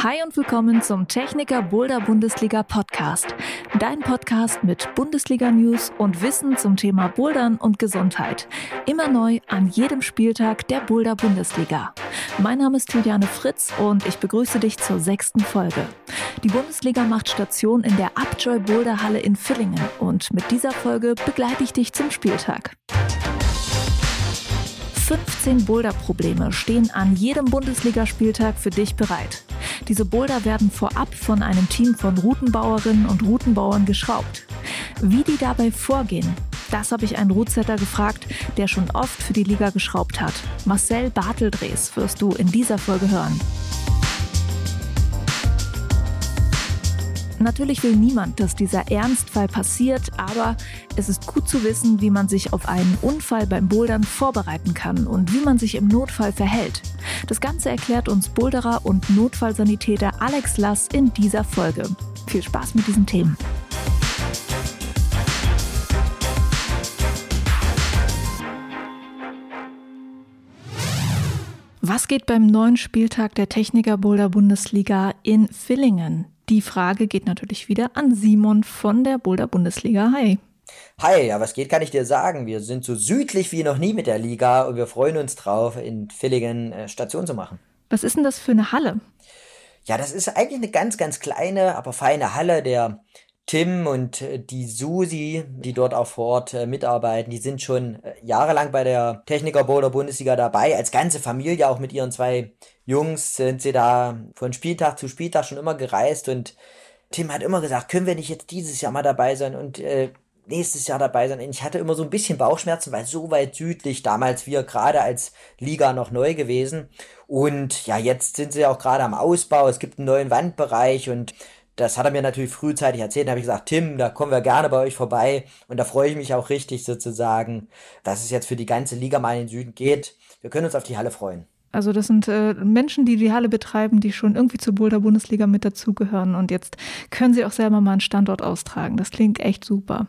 Hi und willkommen zum Techniker Boulder Bundesliga Podcast. Dein Podcast mit Bundesliga News und Wissen zum Thema Bouldern und Gesundheit. Immer neu an jedem Spieltag der Boulder Bundesliga. Mein Name ist Juliane Fritz und ich begrüße dich zur sechsten Folge. Die Bundesliga macht Station in der Upjoy Boulder Halle in Villingen und mit dieser Folge begleite ich dich zum Spieltag. 15 Boulder-Probleme stehen an jedem Bundesligaspieltag für dich bereit. Diese Boulder werden vorab von einem Team von Routenbauerinnen und Routenbauern geschraubt. Wie die dabei vorgehen, das habe ich einen Rootsetter gefragt, der schon oft für die Liga geschraubt hat. Marcel Barteldrees wirst du in dieser Folge hören. Natürlich will niemand, dass dieser Ernstfall passiert, aber es ist gut zu wissen, wie man sich auf einen Unfall beim Bouldern vorbereiten kann und wie man sich im Notfall verhält. Das Ganze erklärt uns Boulderer und Notfallsanitäter Alex Lass in dieser Folge. Viel Spaß mit diesen Themen. Was geht beim neuen Spieltag der Techniker Boulder Bundesliga in Villingen? Die Frage geht natürlich wieder an Simon von der Boulder Bundesliga. Hi. Hi, ja, was geht, kann ich dir sagen. Wir sind so südlich wie noch nie mit der Liga und wir freuen uns drauf, in Villingen äh, Station zu machen. Was ist denn das für eine Halle? Ja, das ist eigentlich eine ganz, ganz kleine, aber feine Halle. Der Tim und äh, die Susi, die dort auch vor Ort äh, mitarbeiten, die sind schon äh, jahrelang bei der Techniker Boulder Bundesliga dabei, als ganze Familie, auch mit ihren zwei Jungs sind sie da von Spieltag zu Spieltag schon immer gereist und Tim hat immer gesagt, können wir nicht jetzt dieses Jahr mal dabei sein und äh, nächstes Jahr dabei sein. Und ich hatte immer so ein bisschen Bauchschmerzen, weil so weit südlich damals wir gerade als Liga noch neu gewesen. Und ja, jetzt sind sie auch gerade am Ausbau. Es gibt einen neuen Wandbereich und das hat er mir natürlich frühzeitig erzählt. Da habe ich gesagt, Tim, da kommen wir gerne bei euch vorbei. Und da freue ich mich auch richtig sozusagen, dass es jetzt für die ganze Liga mal in den Süden geht. Wir können uns auf die Halle freuen. Also das sind äh, Menschen, die die Halle betreiben, die schon irgendwie zur Boulder Bundesliga mit dazugehören und jetzt können sie auch selber mal einen Standort austragen. Das klingt echt super.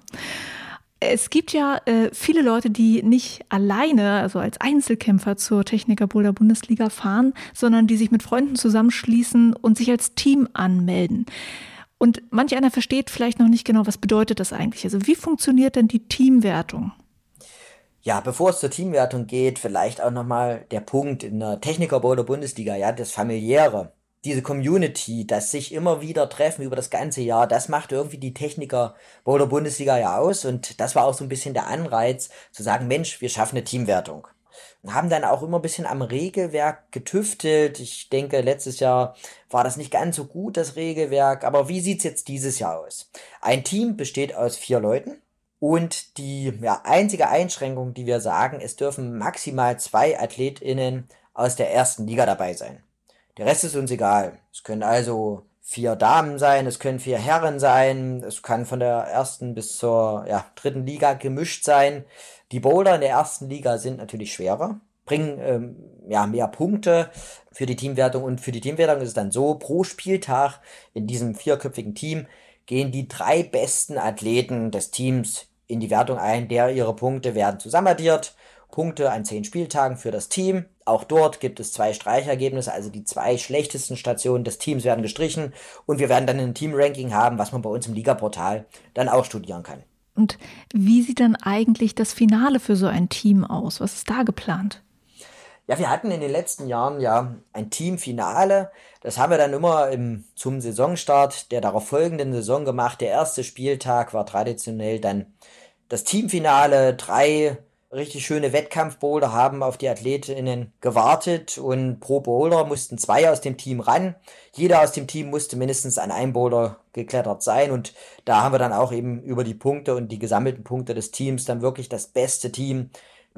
Es gibt ja äh, viele Leute, die nicht alleine, also als Einzelkämpfer zur Techniker Boulder Bundesliga fahren, sondern die sich mit Freunden zusammenschließen und sich als Team anmelden. Und manch einer versteht vielleicht noch nicht genau, was bedeutet das eigentlich. Also wie funktioniert denn die Teamwertung? Ja, bevor es zur Teamwertung geht, vielleicht auch nochmal der Punkt in der Techniker Boulder Bundesliga, ja, das familiäre. Diese Community, das sich immer wieder treffen über das ganze Jahr, das macht irgendwie die Techniker Boulder Bundesliga ja aus und das war auch so ein bisschen der Anreiz zu sagen, Mensch, wir schaffen eine Teamwertung. Und haben dann auch immer ein bisschen am Regelwerk getüftelt. Ich denke, letztes Jahr war das nicht ganz so gut, das Regelwerk. Aber wie sieht's jetzt dieses Jahr aus? Ein Team besteht aus vier Leuten. Und die ja, einzige Einschränkung, die wir sagen, es dürfen maximal zwei AthletInnen aus der ersten Liga dabei sein. Der Rest ist uns egal. Es können also vier Damen sein, es können vier Herren sein, es kann von der ersten bis zur ja, dritten Liga gemischt sein. Die Boulder in der ersten Liga sind natürlich schwerer, bringen ähm, ja mehr Punkte für die Teamwertung und für die Teamwertung ist es dann so, pro Spieltag in diesem vierköpfigen Team gehen die drei besten Athleten des Teams in die Wertung ein, der ihre Punkte werden zusammenaddiert. Punkte an zehn Spieltagen für das Team. Auch dort gibt es zwei Streichergebnisse, also die zwei schlechtesten Stationen des Teams werden gestrichen und wir werden dann ein Team-Ranking haben, was man bei uns im Liga-Portal dann auch studieren kann. Und wie sieht dann eigentlich das Finale für so ein Team aus? Was ist da geplant? Ja, wir hatten in den letzten Jahren ja ein Teamfinale. Das haben wir dann immer im, zum Saisonstart der darauf folgenden Saison gemacht. Der erste Spieltag war traditionell dann das Teamfinale. Drei richtig schöne Wettkampfboulder haben auf die Athletinnen gewartet und pro Boulder mussten zwei aus dem Team ran. Jeder aus dem Team musste mindestens an einem Boulder geklettert sein und da haben wir dann auch eben über die Punkte und die gesammelten Punkte des Teams dann wirklich das beste Team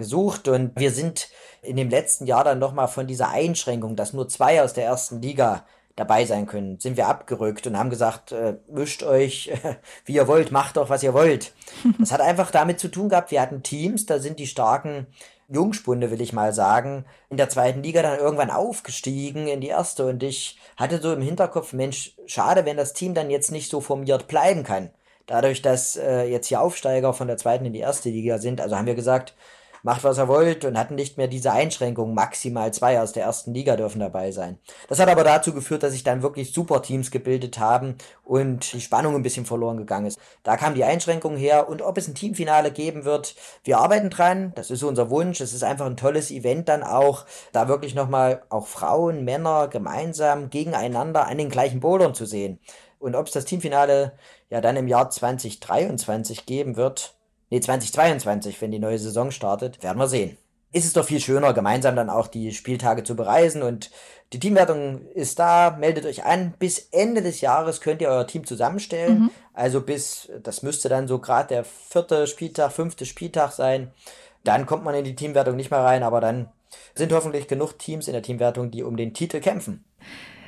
gesucht und wir sind in dem letzten Jahr dann nochmal von dieser Einschränkung, dass nur zwei aus der ersten Liga dabei sein können, sind wir abgerückt und haben gesagt, äh, mischt euch, äh, wie ihr wollt, macht doch, was ihr wollt. Das hat einfach damit zu tun gehabt, wir hatten Teams, da sind die starken Jungspunde, will ich mal sagen, in der zweiten Liga dann irgendwann aufgestiegen in die erste und ich hatte so im Hinterkopf, Mensch, schade, wenn das Team dann jetzt nicht so formiert bleiben kann. Dadurch, dass äh, jetzt hier Aufsteiger von der zweiten in die erste Liga sind, also haben wir gesagt, macht was er wollt und hatten nicht mehr diese Einschränkung, maximal zwei aus der ersten Liga dürfen dabei sein. Das hat aber dazu geführt, dass sich dann wirklich super Teams gebildet haben und die Spannung ein bisschen verloren gegangen ist. Da kam die Einschränkung her und ob es ein Teamfinale geben wird, wir arbeiten dran, das ist unser Wunsch, es ist einfach ein tolles Event dann auch, da wirklich nochmal auch Frauen, Männer gemeinsam gegeneinander an den gleichen Bouldern zu sehen. Und ob es das Teamfinale ja dann im Jahr 2023 geben wird, nee, 2022, wenn die neue Saison startet, werden wir sehen. Ist es doch viel schöner, gemeinsam dann auch die Spieltage zu bereisen und die Teamwertung ist da, meldet euch an. Bis Ende des Jahres könnt ihr euer Team zusammenstellen. Mhm. Also bis, das müsste dann so gerade der vierte Spieltag, fünfte Spieltag sein. Dann kommt man in die Teamwertung nicht mehr rein, aber dann sind hoffentlich genug Teams in der Teamwertung, die um den Titel kämpfen.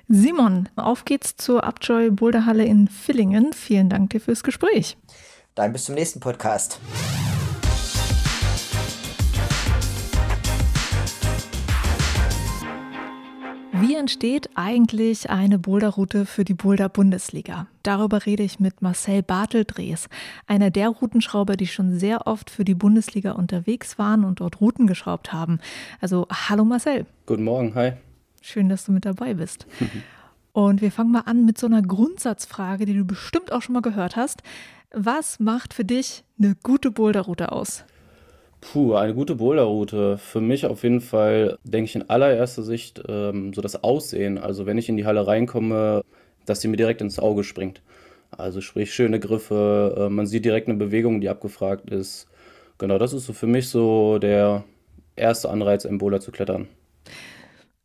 Simon, auf geht's zur Upjoy Boulderhalle in Villingen. Vielen Dank dir fürs Gespräch. Dann bis zum nächsten Podcast. Wie entsteht eigentlich eine Boulderroute für die Boulder-Bundesliga? Darüber rede ich mit Marcel Barteldrees, einer der Routenschrauber, die schon sehr oft für die Bundesliga unterwegs waren und dort Routen geschraubt haben. Also, hallo Marcel. Guten Morgen, hi. Schön, dass du mit dabei bist. Und wir fangen mal an mit so einer Grundsatzfrage, die du bestimmt auch schon mal gehört hast. Was macht für dich eine gute Boulderroute aus? Puh, eine gute Boulderroute. Für mich auf jeden Fall, denke ich in allererster Sicht, ähm, so das Aussehen. Also wenn ich in die Halle reinkomme, dass sie mir direkt ins Auge springt. Also sprich schöne Griffe, äh, man sieht direkt eine Bewegung, die abgefragt ist. Genau, das ist so für mich so der erste Anreiz, im Boulder zu klettern.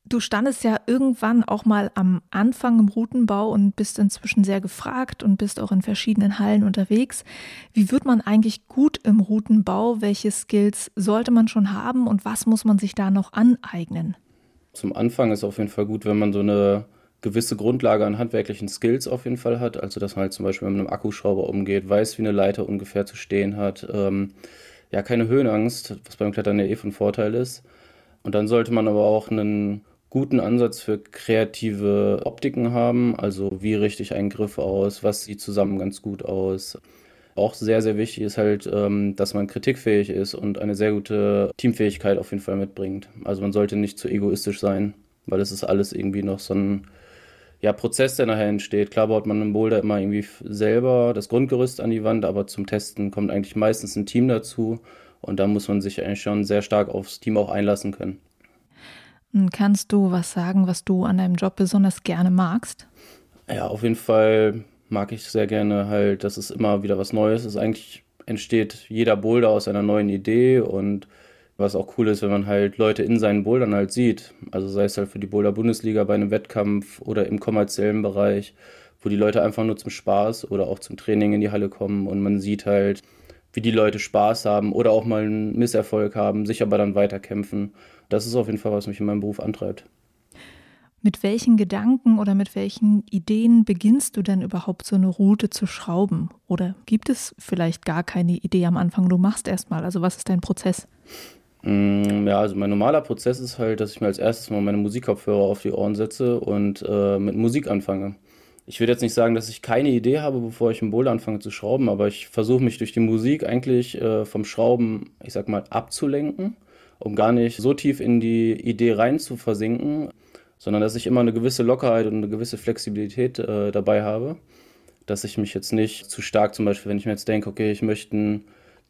Du standest ja irgendwann auch mal am Anfang im Routenbau und bist inzwischen sehr gefragt und bist auch in verschiedenen Hallen unterwegs. Wie wird man eigentlich gut im Routenbau? Welche Skills sollte man schon haben und was muss man sich da noch aneignen? Zum Anfang ist auf jeden Fall gut, wenn man so eine gewisse Grundlage an handwerklichen Skills auf jeden Fall hat. Also dass man halt zum Beispiel mit einem Akkuschrauber umgeht, weiß, wie eine Leiter ungefähr zu stehen hat. Ähm, ja, keine Höhenangst, was beim Klettern ja eh von Vorteil ist. Und dann sollte man aber auch einen guten Ansatz für kreative Optiken haben. Also wie richte ich einen Griff aus, was sieht zusammen ganz gut aus. Auch sehr, sehr wichtig ist halt, ähm, dass man kritikfähig ist und eine sehr gute Teamfähigkeit auf jeden Fall mitbringt. Also man sollte nicht zu egoistisch sein, weil es ist alles irgendwie noch so ein ja, Prozess, der nachher entsteht. Klar baut man im Boulder immer irgendwie selber das Grundgerüst an die Wand, aber zum Testen kommt eigentlich meistens ein Team dazu und da muss man sich eigentlich schon sehr stark aufs Team auch einlassen können. Kannst du was sagen, was du an deinem Job besonders gerne magst? Ja, auf jeden Fall mag ich sehr gerne halt, dass es immer wieder was Neues ist. Eigentlich entsteht jeder Boulder aus einer neuen Idee und was auch cool ist, wenn man halt Leute in seinen Bouldern halt sieht. Also sei es halt für die Boulder-Bundesliga bei einem Wettkampf oder im kommerziellen Bereich, wo die Leute einfach nur zum Spaß oder auch zum Training in die Halle kommen und man sieht halt, wie die Leute Spaß haben oder auch mal einen Misserfolg haben, sich aber dann weiterkämpfen das ist auf jeden Fall, was mich in meinem Beruf antreibt. Mit welchen Gedanken oder mit welchen Ideen beginnst du denn überhaupt so eine Route zu schrauben? Oder gibt es vielleicht gar keine Idee am Anfang? Du machst erstmal. Also was ist dein Prozess? Mm, ja, also mein normaler Prozess ist halt, dass ich mir als erstes mal meine Musikkopfhörer auf die Ohren setze und äh, mit Musik anfange. Ich würde jetzt nicht sagen, dass ich keine Idee habe, bevor ich im Boulder anfange zu schrauben, aber ich versuche mich durch die Musik eigentlich äh, vom Schrauben, ich sag mal, abzulenken um gar nicht so tief in die Idee rein zu versinken, sondern dass ich immer eine gewisse Lockerheit und eine gewisse Flexibilität äh, dabei habe. Dass ich mich jetzt nicht zu stark, zum Beispiel, wenn ich mir jetzt denke, okay, ich möchte einen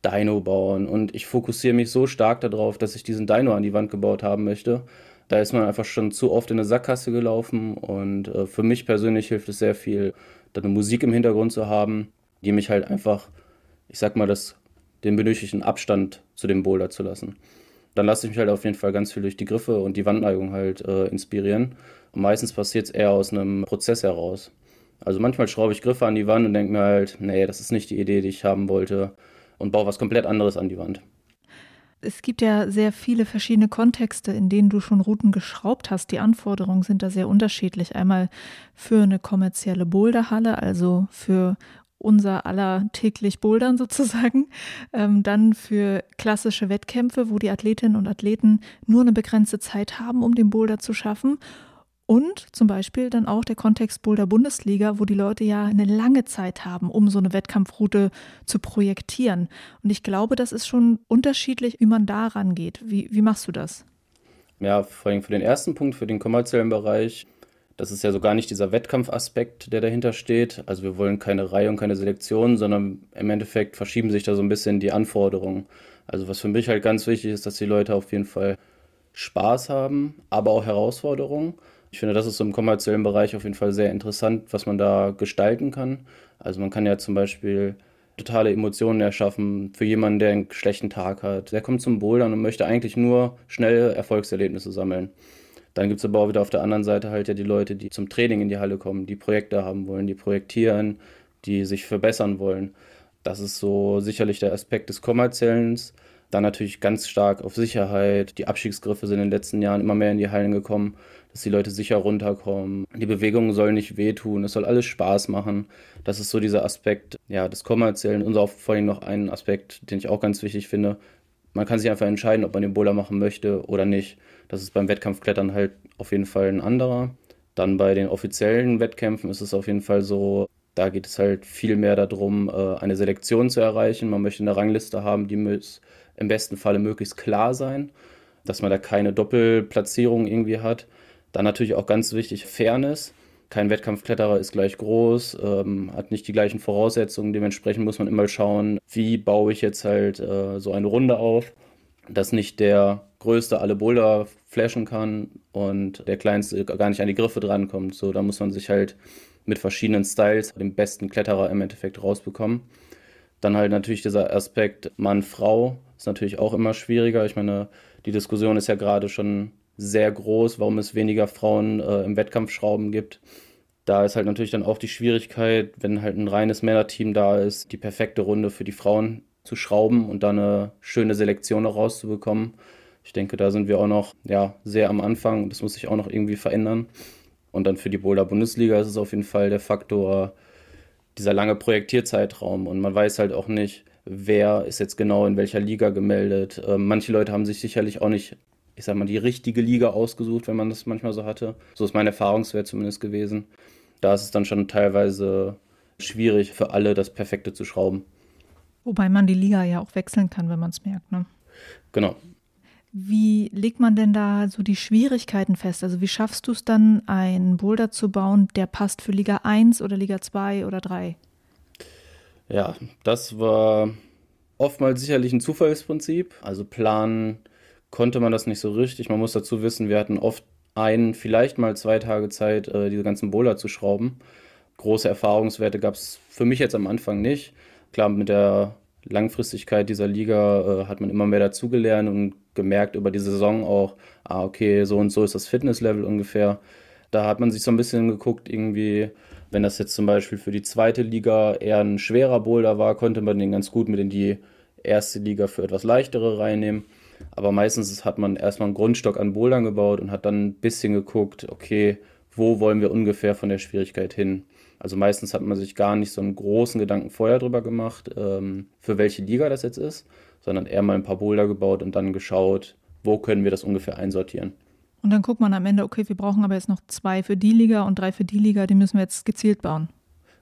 Dino bauen und ich fokussiere mich so stark darauf, dass ich diesen Dino an die Wand gebaut haben möchte. Da ist man einfach schon zu oft in eine Sackgasse gelaufen und äh, für mich persönlich hilft es sehr viel, da eine Musik im Hintergrund zu haben, die mich halt einfach, ich sag mal, das, den benötigten Abstand zu dem Boulder zu lassen dann lasse ich mich halt auf jeden Fall ganz viel durch die Griffe und die Wandneigung halt äh, inspirieren. Und meistens passiert es eher aus einem Prozess heraus. Also manchmal schraube ich Griffe an die Wand und denke mir halt, nee, das ist nicht die Idee, die ich haben wollte und baue was komplett anderes an die Wand. Es gibt ja sehr viele verschiedene Kontexte, in denen du schon Routen geschraubt hast. Die Anforderungen sind da sehr unterschiedlich. Einmal für eine kommerzielle Boulderhalle, also für unser aller täglich Bouldern sozusagen. Ähm, dann für klassische Wettkämpfe, wo die Athletinnen und Athleten nur eine begrenzte Zeit haben, um den Boulder zu schaffen. Und zum Beispiel dann auch der Kontext Boulder Bundesliga, wo die Leute ja eine lange Zeit haben, um so eine Wettkampfroute zu projektieren. Und ich glaube, das ist schon unterschiedlich, wie man da rangeht. Wie, wie machst du das? Ja, vor allem für den ersten Punkt, für den kommerziellen Bereich, das ist ja so gar nicht dieser Wettkampfaspekt, der dahinter steht. Also wir wollen keine Reihe und keine Selektion, sondern im Endeffekt verschieben sich da so ein bisschen die Anforderungen. Also was für mich halt ganz wichtig ist, dass die Leute auf jeden Fall Spaß haben, aber auch Herausforderungen. Ich finde, das ist im kommerziellen Bereich auf jeden Fall sehr interessant, was man da gestalten kann. Also man kann ja zum Beispiel totale Emotionen erschaffen für jemanden, der einen schlechten Tag hat. Der kommt zum Bouldern und möchte eigentlich nur schnelle Erfolgserlebnisse sammeln. Dann gibt es aber auch wieder auf der anderen Seite halt ja die Leute, die zum Training in die Halle kommen, die Projekte haben wollen, die projektieren, die sich verbessern wollen. Das ist so sicherlich der Aspekt des Kommerziellen. Dann natürlich ganz stark auf Sicherheit. Die Abstiegsgriffe sind in den letzten Jahren immer mehr in die Hallen gekommen, dass die Leute sicher runterkommen. Die Bewegung soll nicht wehtun, es soll alles Spaß machen. Das ist so dieser Aspekt ja, des Kommerziellen. Und auch vor allem noch ein Aspekt, den ich auch ganz wichtig finde. Man kann sich einfach entscheiden, ob man den Bowler machen möchte oder nicht. Das ist beim Wettkampfklettern halt auf jeden Fall ein anderer. Dann bei den offiziellen Wettkämpfen ist es auf jeden Fall so, da geht es halt viel mehr darum, äh, eine Selektion zu erreichen. Man möchte eine Rangliste haben, die muss im besten Falle möglichst klar sein, dass man da keine Doppelplatzierung irgendwie hat. Dann natürlich auch ganz wichtig Fairness. Kein Wettkampfkletterer ist gleich groß, ähm, hat nicht die gleichen Voraussetzungen. Dementsprechend muss man immer schauen, wie baue ich jetzt halt äh, so eine Runde auf, dass nicht der Größte alle Boulder flashen kann und der Kleinste gar nicht an die Griffe drankommt. So, da muss man sich halt mit verschiedenen Styles den besten Kletterer im Endeffekt rausbekommen. Dann halt natürlich dieser Aspekt Mann-Frau ist natürlich auch immer schwieriger. Ich meine, die Diskussion ist ja gerade schon sehr groß, warum es weniger Frauen äh, im Wettkampfschrauben gibt. Da ist halt natürlich dann auch die Schwierigkeit, wenn halt ein reines Männerteam da ist, die perfekte Runde für die Frauen zu schrauben und dann eine schöne Selektion noch rauszubekommen. Ich denke, da sind wir auch noch ja, sehr am Anfang. Das muss sich auch noch irgendwie verändern. Und dann für die Boulder Bundesliga ist es auf jeden Fall der Faktor, dieser lange Projektierzeitraum und man weiß halt auch nicht, wer ist jetzt genau in welcher Liga gemeldet. Ähm, manche Leute haben sich sicherlich auch nicht, ich sag mal, die richtige Liga ausgesucht, wenn man das manchmal so hatte. So ist mein Erfahrungswert zumindest gewesen. Da ist es dann schon teilweise schwierig für alle, das Perfekte zu schrauben. Wobei man die Liga ja auch wechseln kann, wenn man es merkt, ne? Genau. Wie legt man denn da so die Schwierigkeiten fest? Also wie schaffst du es dann, einen Boulder zu bauen, der passt für Liga 1 oder Liga 2 oder 3? Ja, das war oftmals sicherlich ein Zufallsprinzip. Also planen konnte man das nicht so richtig. Man muss dazu wissen, wir hatten oft ein, vielleicht mal zwei Tage Zeit, äh, diese ganzen Boulder zu schrauben. Große Erfahrungswerte gab es für mich jetzt am Anfang nicht. Klar, mit der Langfristigkeit dieser Liga äh, hat man immer mehr dazugelernt und gemerkt über die Saison auch, ah, okay, so und so ist das Fitnesslevel ungefähr. Da hat man sich so ein bisschen geguckt, irgendwie, wenn das jetzt zum Beispiel für die zweite Liga eher ein schwerer Boulder war, konnte man den ganz gut mit in die erste Liga für etwas leichtere reinnehmen. Aber meistens hat man erstmal einen Grundstock an Bouldern gebaut und hat dann ein bisschen geguckt, okay, wo wollen wir ungefähr von der Schwierigkeit hin? Also meistens hat man sich gar nicht so einen großen Gedanken vorher drüber gemacht, ähm, für welche Liga das jetzt ist, sondern eher mal ein paar Boulder gebaut und dann geschaut, wo können wir das ungefähr einsortieren. Und dann guckt man am Ende, okay, wir brauchen aber jetzt noch zwei für die Liga und drei für die Liga, die müssen wir jetzt gezielt bauen.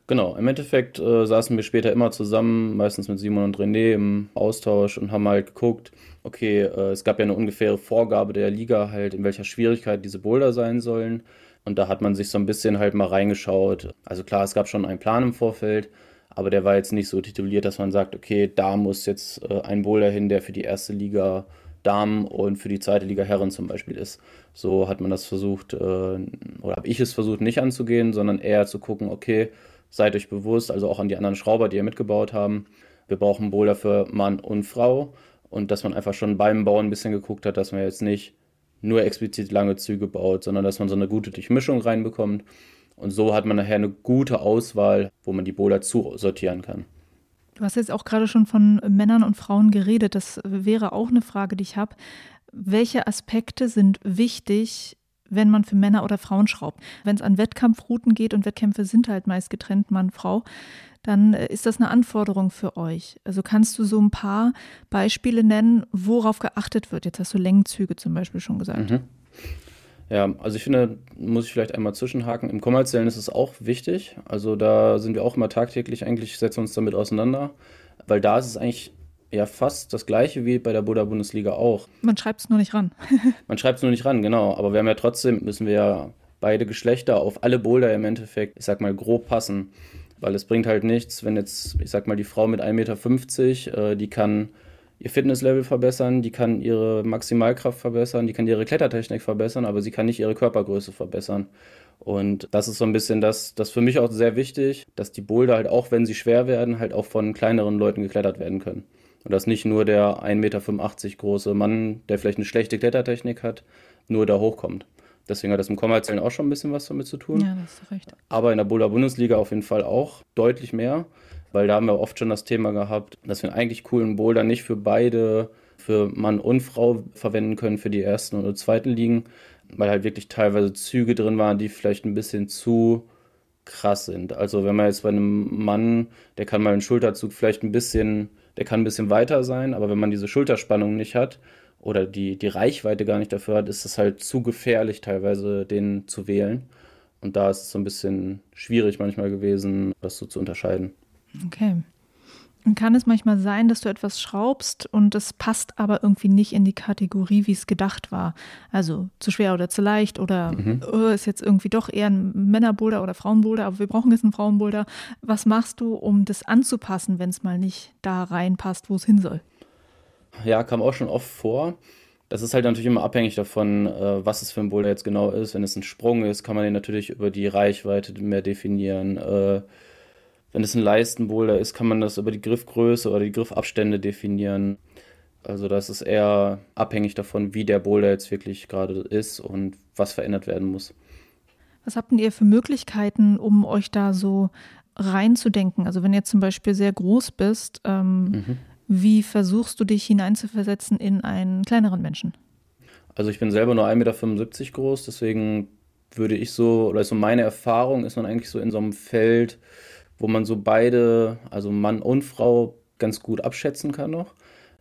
Genau, im Endeffekt äh, saßen wir später immer zusammen, meistens mit Simon und René im Austausch und haben halt geguckt, okay, äh, es gab ja eine ungefähre Vorgabe der Liga halt, in welcher Schwierigkeit diese Boulder sein sollen. Und da hat man sich so ein bisschen halt mal reingeschaut. Also klar, es gab schon einen Plan im Vorfeld, aber der war jetzt nicht so tituliert, dass man sagt, okay, da muss jetzt äh, ein Boulder hin, der für die erste Liga Damen und für die zweite Liga Herren zum Beispiel ist. So hat man das versucht, äh, oder habe ich es versucht, nicht anzugehen, sondern eher zu gucken, okay, seid euch bewusst, also auch an die anderen Schrauber, die ihr mitgebaut haben, wir brauchen Boulder für Mann und Frau und dass man einfach schon beim Bauen ein bisschen geguckt hat, dass man jetzt nicht nur explizit lange Züge baut, sondern dass man so eine gute Durchmischung reinbekommt. Und so hat man nachher eine gute Auswahl, wo man die Bowler zusortieren kann. Du hast jetzt auch gerade schon von Männern und Frauen geredet. Das wäre auch eine Frage, die ich habe. Welche Aspekte sind wichtig, wenn man für Männer oder Frauen schraubt? Wenn es an Wettkampfrouten geht und Wettkämpfe sind halt meist getrennt Mann-Frau, dann äh, ist das eine Anforderung für euch. Also kannst du so ein paar Beispiele nennen, worauf geachtet wird? Jetzt hast du Längenzüge zum Beispiel schon gesagt. Mhm. Ja, also ich finde, muss ich vielleicht einmal zwischenhaken. Im kommerziellen ist es auch wichtig. Also da sind wir auch immer tagtäglich eigentlich, setzen uns damit auseinander, weil da ist es eigentlich ja fast das gleiche wie bei der Buddha Bundesliga auch. Man schreibt es nur nicht ran. Man schreibt es nur nicht ran, genau. Aber wir haben ja trotzdem, müssen wir ja beide Geschlechter auf alle Boulder im Endeffekt, ich sag mal, grob passen. Weil es bringt halt nichts, wenn jetzt, ich sag mal, die Frau mit 1,50 Meter, äh, die kann ihr Fitnesslevel verbessern, die kann ihre Maximalkraft verbessern, die kann ihre Klettertechnik verbessern, aber sie kann nicht ihre Körpergröße verbessern. Und das ist so ein bisschen das, das für mich auch sehr wichtig, dass die Boulder halt auch, wenn sie schwer werden, halt auch von kleineren Leuten geklettert werden können. Und dass nicht nur der 1,85 Meter große Mann, der vielleicht eine schlechte Klettertechnik hat, nur da hochkommt. Deswegen hat das im Kommerziellen auch schon ein bisschen was damit zu tun. Ja, das ist recht. Aber in der Boulder Bundesliga auf jeden Fall auch deutlich mehr weil da haben wir oft schon das Thema gehabt, dass wir einen eigentlich coolen Boulder nicht für beide, für Mann und Frau verwenden können, für die ersten oder zweiten Ligen, weil halt wirklich teilweise Züge drin waren, die vielleicht ein bisschen zu krass sind. Also wenn man jetzt bei einem Mann, der kann mal einen Schulterzug vielleicht ein bisschen, der kann ein bisschen weiter sein, aber wenn man diese Schulterspannung nicht hat oder die, die Reichweite gar nicht dafür hat, ist es halt zu gefährlich teilweise, den zu wählen. Und da ist es so ein bisschen schwierig manchmal gewesen, das so zu unterscheiden. Okay. Kann es manchmal sein, dass du etwas schraubst und es passt aber irgendwie nicht in die Kategorie, wie es gedacht war? Also zu schwer oder zu leicht oder mhm. oh, ist jetzt irgendwie doch eher ein Männerboulder oder Frauenboulder, aber wir brauchen jetzt einen Frauenboulder. Was machst du, um das anzupassen, wenn es mal nicht da reinpasst, wo es hin soll? Ja, kam auch schon oft vor. Das ist halt natürlich immer abhängig davon, äh, was es für ein Boulder jetzt genau ist. Wenn es ein Sprung ist, kann man den natürlich über die Reichweite mehr definieren äh, wenn es ein Leistenboulder ist, kann man das über die Griffgröße oder die Griffabstände definieren. Also das ist eher abhängig davon, wie der Boulder jetzt wirklich gerade ist und was verändert werden muss. Was habt ihr für Möglichkeiten, um euch da so reinzudenken? Also wenn jetzt zum Beispiel sehr groß bist, ähm, mhm. wie versuchst du dich hineinzuversetzen in einen kleineren Menschen? Also ich bin selber nur 1,75 Meter groß, deswegen würde ich so, oder so meine Erfahrung ist man eigentlich so in so einem Feld, wo man so beide, also Mann und Frau, ganz gut abschätzen kann noch.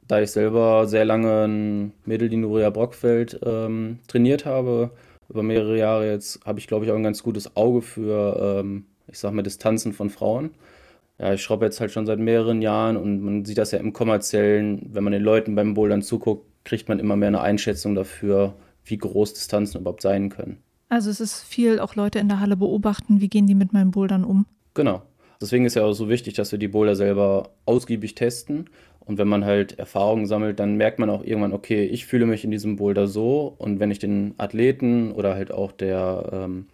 Da ich selber sehr lange ein Mädel, die Nuria Brockfeld ähm, trainiert habe, über mehrere Jahre jetzt, habe ich, glaube ich, auch ein ganz gutes Auge für, ähm, ich sag mal, Distanzen von Frauen. Ja, ich schraube jetzt halt schon seit mehreren Jahren und man sieht das ja im kommerziellen, wenn man den Leuten beim Bouldern zuguckt, kriegt man immer mehr eine Einschätzung dafür, wie groß Distanzen überhaupt sein können. Also es ist viel auch Leute in der Halle beobachten, wie gehen die mit meinen Bouldern um? Genau. Deswegen ist ja auch so wichtig, dass wir die Boulder selber ausgiebig testen. Und wenn man halt Erfahrungen sammelt, dann merkt man auch irgendwann, okay, ich fühle mich in diesem Boulder so. Und wenn ich den Athleten oder halt auch der ähm,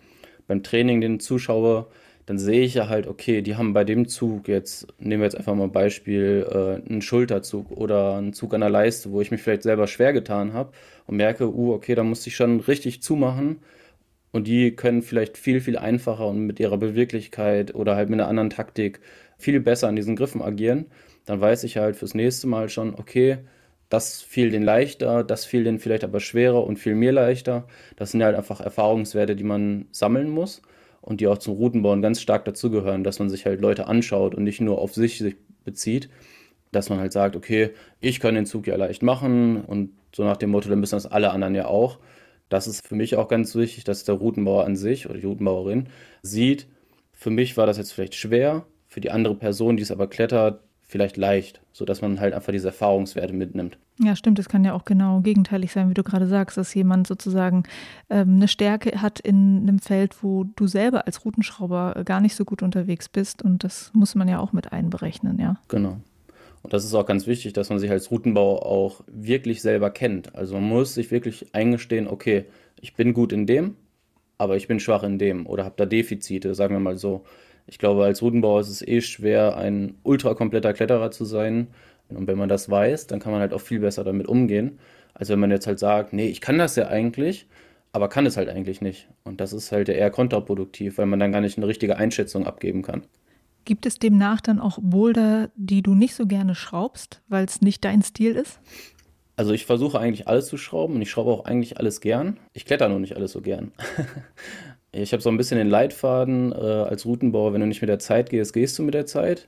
beim Training den zuschaue, dann sehe ich ja halt, okay, die haben bei dem Zug jetzt, nehmen wir jetzt einfach mal ein Beispiel, äh, einen Schulterzug oder einen Zug an der Leiste, wo ich mich vielleicht selber schwer getan habe und merke, uh, okay, da muss ich schon richtig zumachen und die können vielleicht viel, viel einfacher und mit ihrer Beweglichkeit oder halt mit einer anderen Taktik viel besser an diesen Griffen agieren. Dann weiß ich halt fürs nächste Mal schon, okay, das fiel denen leichter, das fiel denen vielleicht aber schwerer und viel mir leichter. Das sind halt einfach Erfahrungswerte, die man sammeln muss und die auch zum Routenbauen ganz stark dazugehören, dass man sich halt Leute anschaut und nicht nur auf sich bezieht, dass man halt sagt, okay, ich kann den Zug ja leicht machen und so nach dem Motto, dann müssen das alle anderen ja auch. Das ist für mich auch ganz wichtig, dass der Routenbauer an sich oder die Routenbauerin sieht, für mich war das jetzt vielleicht schwer, für die andere Person, die es aber klettert, vielleicht leicht, sodass man halt einfach diese Erfahrungswerte mitnimmt. Ja, stimmt. Es kann ja auch genau gegenteilig sein, wie du gerade sagst, dass jemand sozusagen ähm, eine Stärke hat in einem Feld, wo du selber als Routenschrauber gar nicht so gut unterwegs bist. Und das muss man ja auch mit einberechnen, ja. Genau. Und das ist auch ganz wichtig, dass man sich als Routenbau auch wirklich selber kennt. Also man muss sich wirklich eingestehen, okay, ich bin gut in dem, aber ich bin schwach in dem oder habe da Defizite, sagen wir mal so. Ich glaube, als Routenbauer ist es eh schwer, ein ultrakompletter Kletterer zu sein. Und wenn man das weiß, dann kann man halt auch viel besser damit umgehen, als wenn man jetzt halt sagt, nee, ich kann das ja eigentlich, aber kann es halt eigentlich nicht. Und das ist halt eher kontraproduktiv, weil man dann gar nicht eine richtige Einschätzung abgeben kann. Gibt es demnach dann auch Boulder, die du nicht so gerne schraubst, weil es nicht dein Stil ist? Also ich versuche eigentlich alles zu schrauben und ich schraube auch eigentlich alles gern. Ich kletter nur nicht alles so gern. ich habe so ein bisschen den Leitfaden äh, als Routenbauer, wenn du nicht mit der Zeit gehst, gehst du mit der Zeit.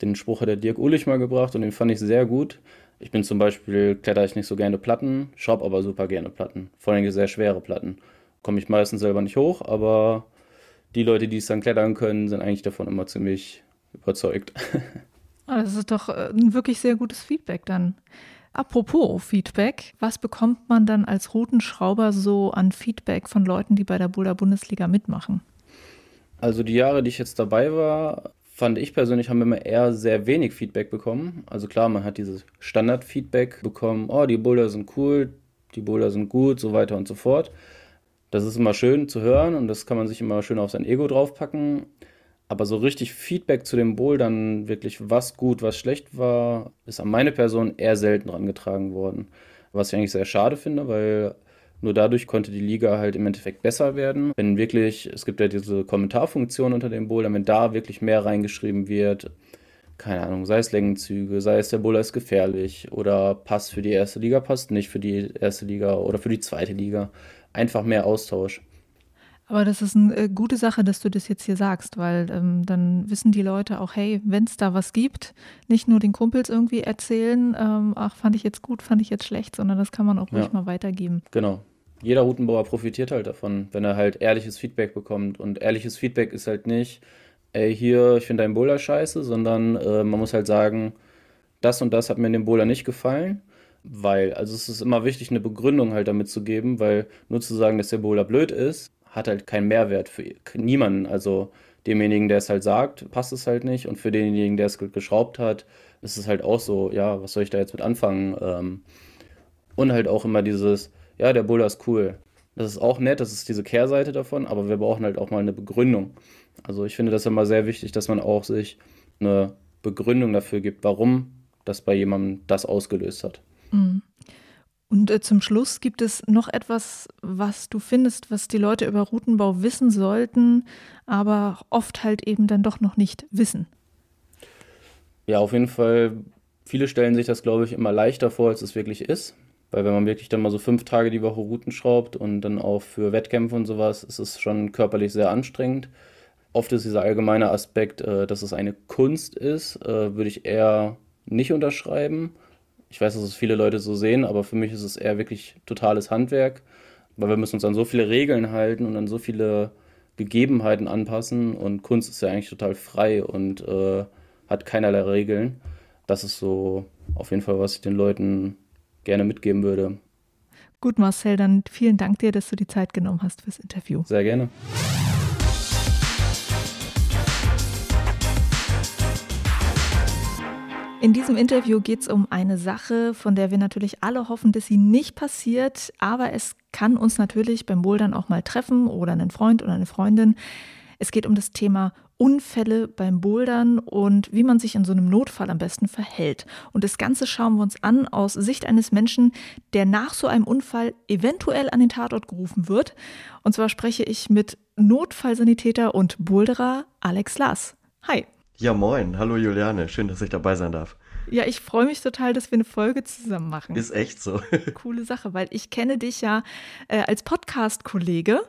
Den Spruch hat der Dirk Ullich mal gebracht und den fand ich sehr gut. Ich bin zum Beispiel, kletter ich nicht so gerne Platten, schraube aber super gerne Platten. Vor allem sehr schwere Platten. komme ich meistens selber nicht hoch, aber die Leute, die es dann klettern können, sind eigentlich davon immer ziemlich überzeugt. Das ist doch äh, ein wirklich sehr gutes Feedback dann. Apropos Feedback, was bekommt man dann als Routenschrauber so an Feedback von Leuten, die bei der Boulder Bundesliga mitmachen? Also die Jahre, die ich jetzt dabei war, fand ich persönlich, haben wir immer eher sehr wenig Feedback bekommen. Also klar, man hat dieses Standard-Feedback bekommen, oh, die Boulder sind cool, die Boulder sind gut, so weiter und so fort. Das ist immer schön zu hören und das kann man sich immer schön auf sein Ego draufpacken. Aber so richtig Feedback zu dem Bouldern, wirklich was gut, was schlecht war, ist an meine Person eher selten herangetragen worden. Was ich eigentlich sehr schade finde, weil nur dadurch konnte die Liga halt im Endeffekt besser werden. Wenn wirklich, es gibt ja diese Kommentarfunktion unter dem Bowler, wenn da wirklich mehr reingeschrieben wird, keine Ahnung, sei es Längenzüge, sei es der Bowler ist gefährlich oder passt für die erste Liga, passt nicht für die erste Liga oder für die zweite Liga. Einfach mehr Austausch. Aber das ist eine äh, gute Sache, dass du das jetzt hier sagst, weil ähm, dann wissen die Leute auch, hey, wenn es da was gibt, nicht nur den Kumpels irgendwie erzählen, ähm, ach, fand ich jetzt gut, fand ich jetzt schlecht, sondern das kann man auch ruhig ja. mal weitergeben. Genau jeder Routenbauer profitiert halt davon, wenn er halt ehrliches Feedback bekommt. Und ehrliches Feedback ist halt nicht, ey, hier, ich finde dein Bowler scheiße, sondern äh, man muss halt sagen, das und das hat mir in dem Bowler nicht gefallen. Weil, also es ist immer wichtig, eine Begründung halt damit zu geben, weil nur zu sagen, dass der Bowler blöd ist, hat halt keinen Mehrwert für niemanden. Also demjenigen, der es halt sagt, passt es halt nicht. Und für denjenigen, der es geschraubt hat, ist es halt auch so, ja, was soll ich da jetzt mit anfangen? Ähm, und halt auch immer dieses, ja, der Boulder ist cool. Das ist auch nett, das ist diese Kehrseite davon, aber wir brauchen halt auch mal eine Begründung. Also ich finde das immer sehr wichtig, dass man auch sich eine Begründung dafür gibt, warum das bei jemandem das ausgelöst hat. Mhm. Und äh, zum Schluss gibt es noch etwas, was du findest, was die Leute über Routenbau wissen sollten, aber oft halt eben dann doch noch nicht wissen. Ja, auf jeden Fall. Viele stellen sich das, glaube ich, immer leichter vor, als es wirklich ist. Weil wenn man wirklich dann mal so fünf Tage die Woche Routen schraubt und dann auch für Wettkämpfe und sowas, ist es schon körperlich sehr anstrengend. Oft ist dieser allgemeine Aspekt, äh, dass es eine Kunst ist, äh, würde ich eher nicht unterschreiben. Ich weiß, dass es viele Leute so sehen, aber für mich ist es eher wirklich totales Handwerk, weil wir müssen uns an so viele Regeln halten und an so viele Gegebenheiten anpassen und Kunst ist ja eigentlich total frei und äh, hat keinerlei Regeln. Das ist so auf jeden Fall, was ich den Leuten gerne mitgeben würde. Gut, Marcel, dann vielen Dank dir, dass du die Zeit genommen hast fürs Interview. Sehr gerne. In diesem Interview geht es um eine Sache, von der wir natürlich alle hoffen, dass sie nicht passiert, aber es kann uns natürlich beim Bouldern auch mal treffen oder einen Freund oder eine Freundin. Es geht um das Thema Unfälle beim Bouldern und wie man sich in so einem Notfall am besten verhält. Und das Ganze schauen wir uns an aus Sicht eines Menschen, der nach so einem Unfall eventuell an den Tatort gerufen wird. Und zwar spreche ich mit Notfallsanitäter und Boulderer Alex Lass. Hi. Ja, moin. Hallo Juliane. Schön, dass ich dabei sein darf. Ja, ich freue mich total, dass wir eine Folge zusammen machen. Ist echt so. Coole Sache, weil ich kenne dich ja äh, als Podcast-Kollege.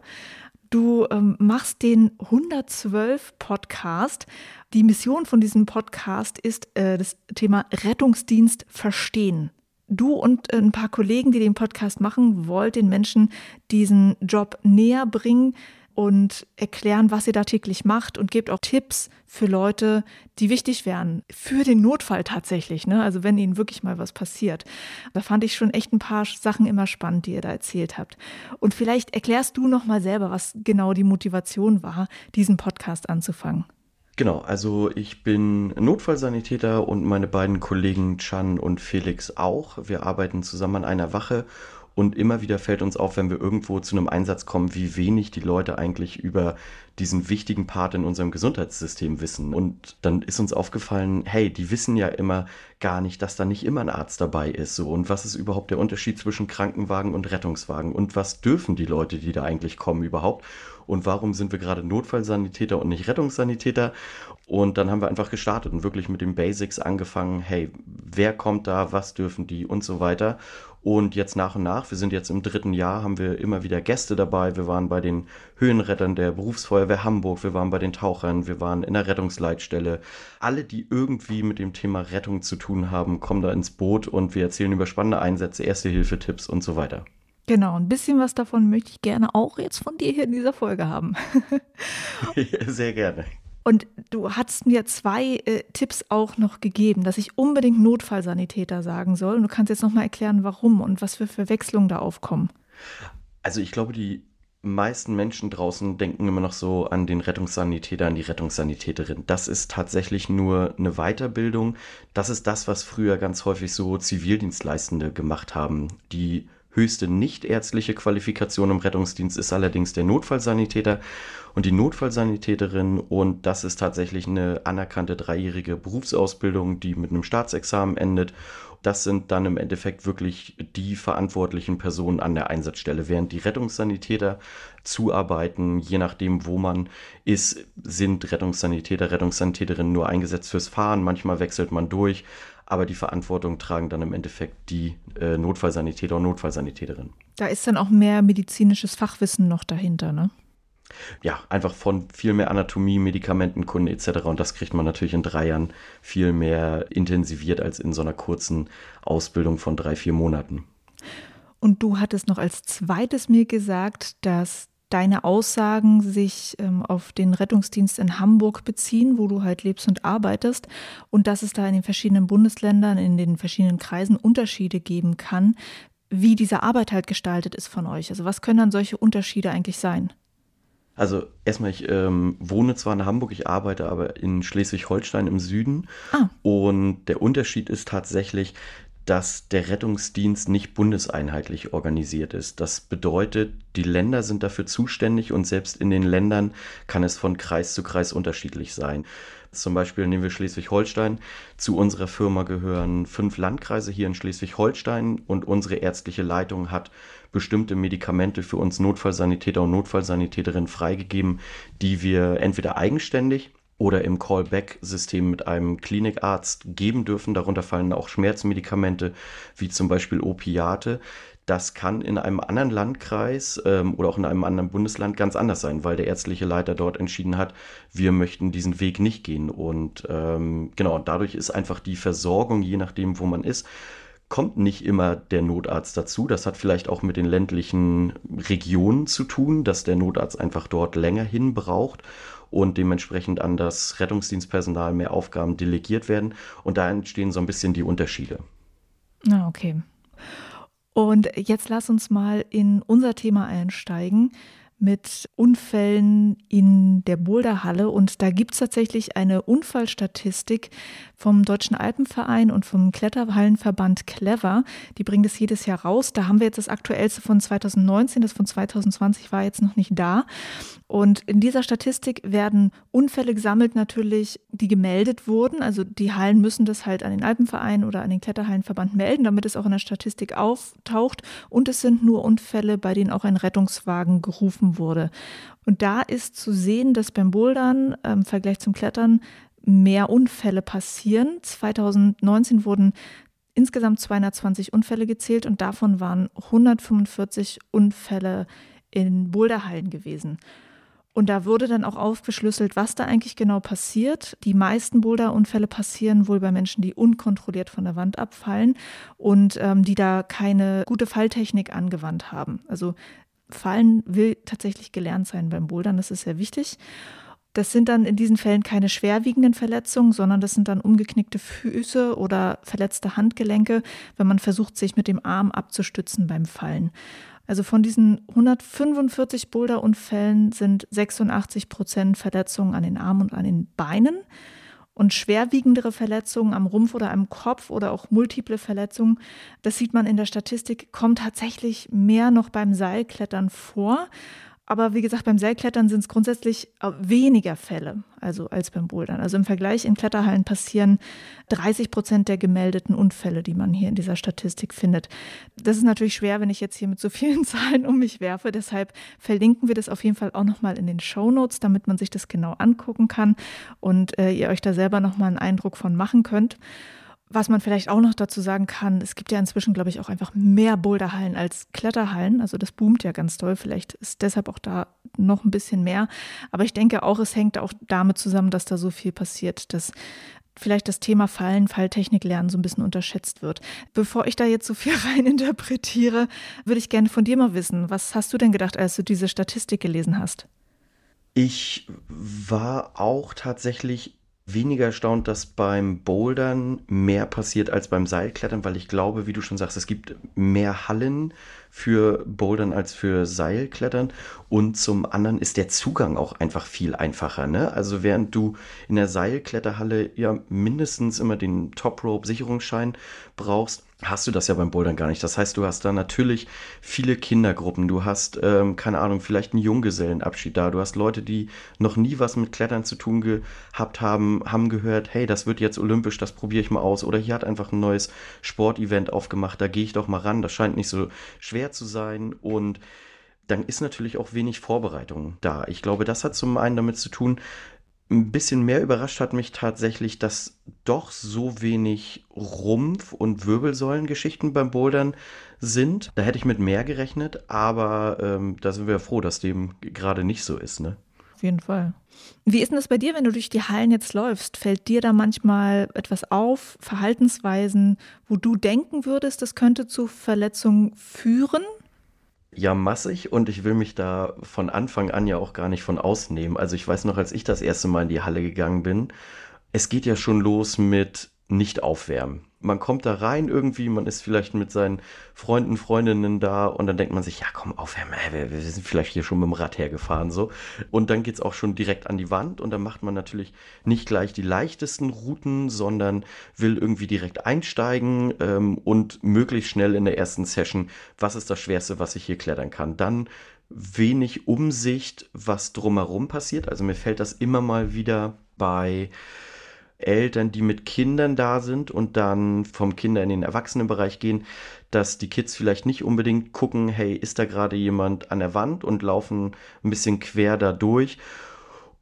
Du ähm, machst den 112 Podcast. Die Mission von diesem Podcast ist äh, das Thema Rettungsdienst verstehen. Du und ein paar Kollegen, die den Podcast machen, wollt den Menschen diesen Job näher bringen und erklären, was ihr da täglich macht und gebt auch Tipps für Leute, die wichtig wären, für den Notfall tatsächlich, ne? Also wenn ihnen wirklich mal was passiert. Da fand ich schon echt ein paar Sachen immer spannend, die ihr da erzählt habt. Und vielleicht erklärst du noch mal selber, was genau die Motivation war, diesen Podcast anzufangen. Genau, also ich bin Notfallsanitäter und meine beiden Kollegen Chan und Felix auch. Wir arbeiten zusammen an einer Wache und immer wieder fällt uns auf, wenn wir irgendwo zu einem Einsatz kommen, wie wenig die Leute eigentlich über diesen wichtigen Part in unserem Gesundheitssystem wissen. Und dann ist uns aufgefallen, hey, die wissen ja immer gar nicht, dass da nicht immer ein Arzt dabei ist. So. Und was ist überhaupt der Unterschied zwischen Krankenwagen und Rettungswagen? Und was dürfen die Leute, die da eigentlich kommen, überhaupt? Und warum sind wir gerade Notfallsanitäter und nicht Rettungssanitäter? Und dann haben wir einfach gestartet und wirklich mit den Basics angefangen. Hey, wer kommt da? Was dürfen die? Und so weiter. Und jetzt nach und nach, wir sind jetzt im dritten Jahr, haben wir immer wieder Gäste dabei. Wir waren bei den Höhenrettern der Berufsfeuerwehr Hamburg, wir waren bei den Tauchern, wir waren in der Rettungsleitstelle. Alle, die irgendwie mit dem Thema Rettung zu tun haben, kommen da ins Boot und wir erzählen über spannende Einsätze, Erste-Hilfe-Tipps und so weiter. Genau, ein bisschen was davon möchte ich gerne auch jetzt von dir hier in dieser Folge haben. Sehr gerne. Und du hast mir zwei äh, Tipps auch noch gegeben, dass ich unbedingt Notfallsanitäter sagen soll. Und du kannst jetzt noch mal erklären, warum und was für Verwechslungen da aufkommen. Also ich glaube, die meisten Menschen draußen denken immer noch so an den Rettungssanitäter, an die Rettungssanitäterin. Das ist tatsächlich nur eine Weiterbildung. Das ist das, was früher ganz häufig so Zivildienstleistende gemacht haben. Die höchste nichtärztliche Qualifikation im Rettungsdienst ist allerdings der Notfallsanitäter und die Notfallsanitäterin. Und das ist tatsächlich eine anerkannte dreijährige Berufsausbildung, die mit einem Staatsexamen endet. Das sind dann im Endeffekt wirklich die verantwortlichen Personen an der Einsatzstelle, während die Rettungssanitäter zuarbeiten, je nachdem, wo man ist, sind Rettungssanitäter, Rettungssanitäterinnen nur eingesetzt fürs Fahren. Manchmal wechselt man durch, aber die Verantwortung tragen dann im Endeffekt die äh, Notfallsanitäter und Notfallsanitäterinnen. Da ist dann auch mehr medizinisches Fachwissen noch dahinter, ne? ja, einfach von viel mehr Anatomie, Medikamentenkunde etc. Und das kriegt man natürlich in drei Jahren viel mehr intensiviert als in so einer kurzen Ausbildung von drei, vier Monaten. Und du hattest noch als zweites mir gesagt, dass deine Aussagen sich ähm, auf den Rettungsdienst in Hamburg beziehen, wo du halt lebst und arbeitest, und dass es da in den verschiedenen Bundesländern, in den verschiedenen Kreisen Unterschiede geben kann, wie diese Arbeit halt gestaltet ist von euch. Also was können dann solche Unterschiede eigentlich sein? Also erstmal, ich ähm, wohne zwar in Hamburg, ich arbeite aber in Schleswig-Holstein im Süden. Ah. Und der Unterschied ist tatsächlich, dass der Rettungsdienst nicht bundeseinheitlich organisiert ist. Das bedeutet, die Länder sind dafür zuständig und selbst in den Ländern kann es von Kreis zu Kreis unterschiedlich sein. Zum Beispiel nehmen wir Schleswig-Holstein. Zu unserer Firma gehören fünf Landkreise hier in Schleswig-Holstein und unsere ärztliche Leitung hat bestimmte Medikamente für uns Notfallsanitäter und Notfallsanitäterinnen freigegeben, die wir entweder eigenständig oder im Callback-System mit einem Klinikarzt geben dürfen. Darunter fallen auch Schmerzmedikamente wie zum Beispiel Opiate. Das kann in einem anderen Landkreis ähm, oder auch in einem anderen Bundesland ganz anders sein, weil der ärztliche Leiter dort entschieden hat, wir möchten diesen Weg nicht gehen. Und ähm, genau, dadurch ist einfach die Versorgung, je nachdem, wo man ist, kommt nicht immer der Notarzt dazu. Das hat vielleicht auch mit den ländlichen Regionen zu tun, dass der Notarzt einfach dort länger hin braucht und dementsprechend an das Rettungsdienstpersonal mehr Aufgaben delegiert werden. Und da entstehen so ein bisschen die Unterschiede. Ah, okay. Und jetzt lass uns mal in unser Thema einsteigen mit Unfällen in der Boulderhalle. Und da gibt es tatsächlich eine Unfallstatistik vom Deutschen Alpenverein und vom Kletterhallenverband Clever. Die bringen das jedes Jahr raus. Da haben wir jetzt das aktuellste von 2019, das von 2020 war jetzt noch nicht da. Und in dieser Statistik werden Unfälle gesammelt natürlich, die gemeldet wurden. Also die Hallen müssen das halt an den Alpenverein oder an den Kletterhallenverband melden, damit es auch in der Statistik auftaucht. Und es sind nur Unfälle, bei denen auch ein Rettungswagen gerufen wurde. Und da ist zu sehen, dass beim Bouldern ähm, im Vergleich zum Klettern mehr Unfälle passieren. 2019 wurden insgesamt 220 Unfälle gezählt und davon waren 145 Unfälle in Boulderhallen gewesen. Und da wurde dann auch aufgeschlüsselt, was da eigentlich genau passiert. Die meisten Boulderunfälle passieren wohl bei Menschen, die unkontrolliert von der Wand abfallen und ähm, die da keine gute Falltechnik angewandt haben. Also Fallen will tatsächlich gelernt sein beim Bouldern, das ist sehr wichtig. Das sind dann in diesen Fällen keine schwerwiegenden Verletzungen, sondern das sind dann umgeknickte Füße oder verletzte Handgelenke, wenn man versucht, sich mit dem Arm abzustützen beim Fallen. Also von diesen 145 Boulderunfällen sind 86 Prozent Verletzungen an den Armen und an den Beinen. Und schwerwiegendere Verletzungen am Rumpf oder am Kopf oder auch multiple Verletzungen, das sieht man in der Statistik, kommt tatsächlich mehr noch beim Seilklettern vor. Aber wie gesagt, beim Seilklettern sind es grundsätzlich äh, weniger Fälle also als beim Bouldern. Also im Vergleich in Kletterhallen passieren 30 Prozent der gemeldeten Unfälle, die man hier in dieser Statistik findet. Das ist natürlich schwer, wenn ich jetzt hier mit so vielen Zahlen um mich werfe. Deshalb verlinken wir das auf jeden Fall auch nochmal in den Show Notes, damit man sich das genau angucken kann und äh, ihr euch da selber nochmal einen Eindruck von machen könnt. Was man vielleicht auch noch dazu sagen kann, es gibt ja inzwischen, glaube ich, auch einfach mehr Boulderhallen als Kletterhallen. Also das boomt ja ganz toll. Vielleicht ist deshalb auch da noch ein bisschen mehr. Aber ich denke auch, es hängt auch damit zusammen, dass da so viel passiert, dass vielleicht das Thema Fallen, Falltechnik lernen so ein bisschen unterschätzt wird. Bevor ich da jetzt so viel rein interpretiere, würde ich gerne von dir mal wissen, was hast du denn gedacht, als du diese Statistik gelesen hast? Ich war auch tatsächlich weniger erstaunt, dass beim Bouldern mehr passiert als beim Seilklettern, weil ich glaube, wie du schon sagst, es gibt mehr Hallen für Bouldern als für Seilklettern und zum anderen ist der Zugang auch einfach viel einfacher. Ne? Also während du in der Seilkletterhalle ja mindestens immer den Top Rope Sicherungsschein brauchst, hast du das ja beim Bouldern gar nicht. Das heißt, du hast da natürlich viele Kindergruppen, du hast, ähm, keine Ahnung, vielleicht einen Junggesellenabschied da, du hast Leute, die noch nie was mit Klettern zu tun gehabt haben, haben gehört, hey, das wird jetzt olympisch, das probiere ich mal aus. Oder hier hat einfach ein neues Sportevent aufgemacht, da gehe ich doch mal ran, das scheint nicht so schwer zu sein und dann ist natürlich auch wenig Vorbereitung da. Ich glaube, das hat zum einen damit zu tun, ein bisschen mehr überrascht hat mich tatsächlich, dass doch so wenig Rumpf- und Wirbelsäulengeschichten beim Bouldern sind. Da hätte ich mit mehr gerechnet, aber ähm, da sind wir froh, dass dem gerade nicht so ist. Ne? Auf jeden Fall. Wie ist denn das bei dir, wenn du durch die Hallen jetzt läufst? Fällt dir da manchmal etwas auf, Verhaltensweisen, wo du denken würdest, das könnte zu Verletzungen führen? Ja, massig und ich will mich da von Anfang an ja auch gar nicht von ausnehmen. Also ich weiß noch, als ich das erste Mal in die Halle gegangen bin, es geht ja schon los mit nicht aufwärmen man kommt da rein irgendwie, man ist vielleicht mit seinen Freunden, Freundinnen da und dann denkt man sich, ja komm, aufwärmen, wir, wir sind vielleicht hier schon mit dem Rad hergefahren so. Und dann geht's auch schon direkt an die Wand und dann macht man natürlich nicht gleich die leichtesten Routen, sondern will irgendwie direkt einsteigen ähm, und möglichst schnell in der ersten Session, was ist das Schwerste, was ich hier klettern kann. Dann wenig Umsicht, was drumherum passiert. Also mir fällt das immer mal wieder bei Eltern, die mit Kindern da sind und dann vom Kinder in den Erwachsenenbereich gehen, dass die Kids vielleicht nicht unbedingt gucken, hey, ist da gerade jemand an der Wand und laufen ein bisschen quer da durch.